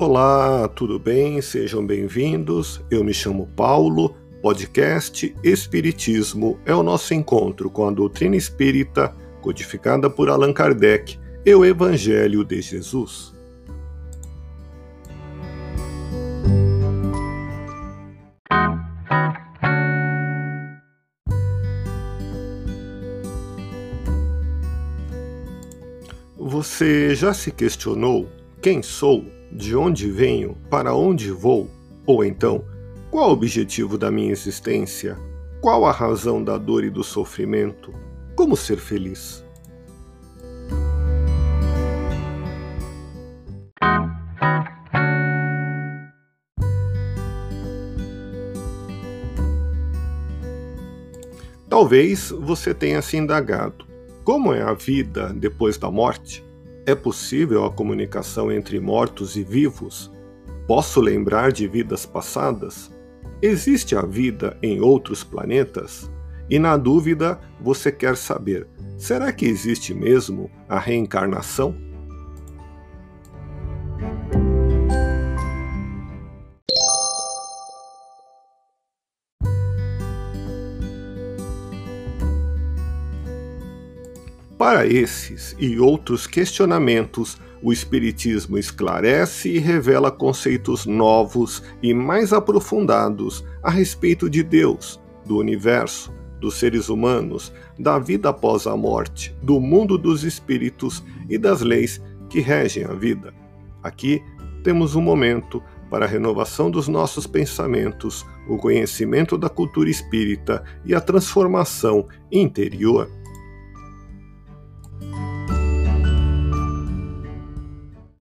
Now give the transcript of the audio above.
Olá, tudo bem? Sejam bem-vindos. Eu me chamo Paulo. Podcast Espiritismo é o nosso encontro com a doutrina espírita codificada por Allan Kardec e o Evangelho de Jesus. Você já se questionou quem sou, de onde venho, para onde vou? Ou então, qual o objetivo da minha existência? Qual a razão da dor e do sofrimento? Como ser feliz? Talvez você tenha se indagado: como é a vida depois da morte? É possível a comunicação entre mortos e vivos? Posso lembrar de vidas passadas? Existe a vida em outros planetas? E na dúvida, você quer saber: será que existe mesmo a reencarnação? Para esses e outros questionamentos, o Espiritismo esclarece e revela conceitos novos e mais aprofundados a respeito de Deus, do universo, dos seres humanos, da vida após a morte, do mundo dos espíritos e das leis que regem a vida. Aqui temos um momento para a renovação dos nossos pensamentos, o conhecimento da cultura espírita e a transformação interior.